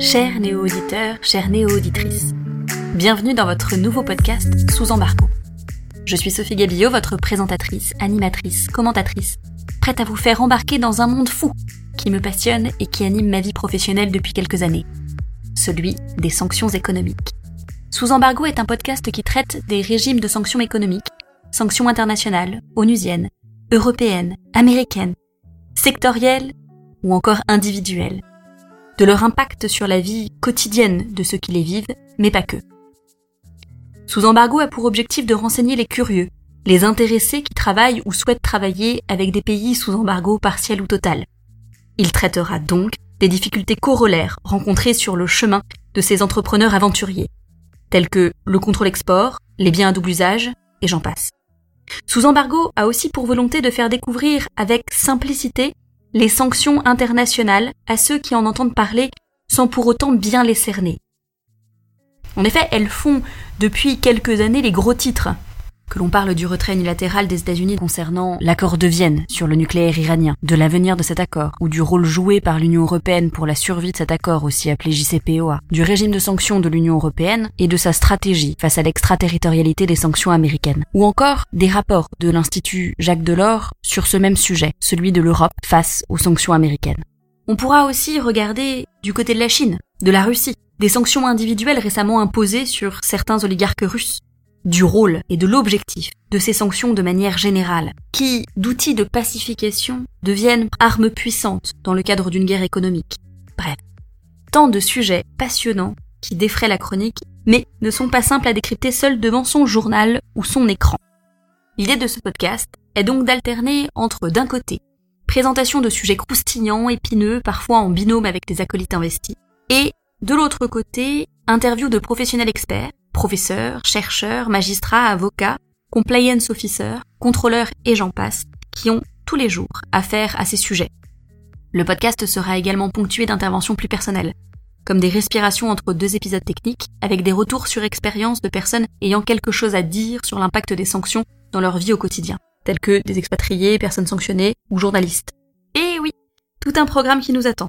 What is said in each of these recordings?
Chers néo-auditeurs, chères néo-auditrices, bienvenue dans votre nouveau podcast Sous embargo. Je suis Sophie Gabillot, votre présentatrice, animatrice, commentatrice, prête à vous faire embarquer dans un monde fou qui me passionne et qui anime ma vie professionnelle depuis quelques années, celui des sanctions économiques. Sous embargo est un podcast qui traite des régimes de sanctions économiques, sanctions internationales, onusiennes, européennes, américaines, sectorielles ou encore individuelles de leur impact sur la vie quotidienne de ceux qui les vivent, mais pas que. Sous embargo a pour objectif de renseigner les curieux, les intéressés qui travaillent ou souhaitent travailler avec des pays sous embargo partiel ou total. Il traitera donc des difficultés corollaires rencontrées sur le chemin de ces entrepreneurs aventuriers, tels que le contrôle export, les biens à double usage, et j'en passe. Sous embargo a aussi pour volonté de faire découvrir avec simplicité les sanctions internationales à ceux qui en entendent parler sans pour autant bien les cerner. En effet, elles font depuis quelques années les gros titres que l'on parle du retrait unilatéral des États-Unis concernant l'accord de Vienne sur le nucléaire iranien, de l'avenir de cet accord, ou du rôle joué par l'Union européenne pour la survie de cet accord aussi appelé JCPOA, du régime de sanctions de l'Union européenne et de sa stratégie face à l'extraterritorialité des sanctions américaines, ou encore des rapports de l'Institut Jacques Delors sur ce même sujet, celui de l'Europe face aux sanctions américaines. On pourra aussi regarder du côté de la Chine, de la Russie, des sanctions individuelles récemment imposées sur certains oligarques russes, du rôle et de l'objectif de ces sanctions de manière générale, qui, d'outils de pacification, deviennent armes puissantes dans le cadre d'une guerre économique. Bref, tant de sujets passionnants qui défraient la chronique, mais ne sont pas simples à décrypter seul devant son journal ou son écran. L'idée de ce podcast est donc d'alterner entre, d'un côté, présentation de sujets croustillants, épineux, parfois en binôme avec des acolytes investis, et, de l'autre côté, interview de professionnels experts professeurs, chercheurs, magistrats, avocats, compliance officers, contrôleurs et j'en passe, qui ont tous les jours affaire à ces sujets. Le podcast sera également ponctué d'interventions plus personnelles, comme des respirations entre deux épisodes techniques, avec des retours sur expérience de personnes ayant quelque chose à dire sur l'impact des sanctions dans leur vie au quotidien, tels que des expatriés, personnes sanctionnées ou journalistes. Et oui, tout un programme qui nous attend.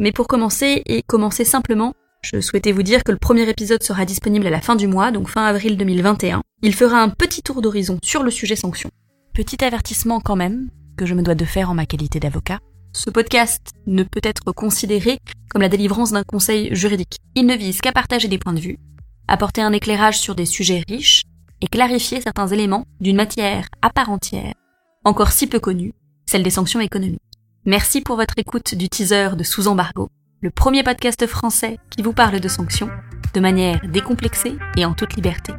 Mais pour commencer, et commencer simplement, je souhaitais vous dire que le premier épisode sera disponible à la fin du mois, donc fin avril 2021. Il fera un petit tour d'horizon sur le sujet sanctions. Petit avertissement quand même, que je me dois de faire en ma qualité d'avocat. Ce podcast ne peut être considéré comme la délivrance d'un conseil juridique. Il ne vise qu'à partager des points de vue, apporter un éclairage sur des sujets riches et clarifier certains éléments d'une matière à part entière, encore si peu connue, celle des sanctions économiques. Merci pour votre écoute du teaser de Sous embargo le premier podcast français qui vous parle de sanctions de manière décomplexée et en toute liberté.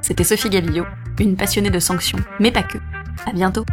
C'était Sophie Gabillot, une passionnée de sanctions, mais pas que. À bientôt!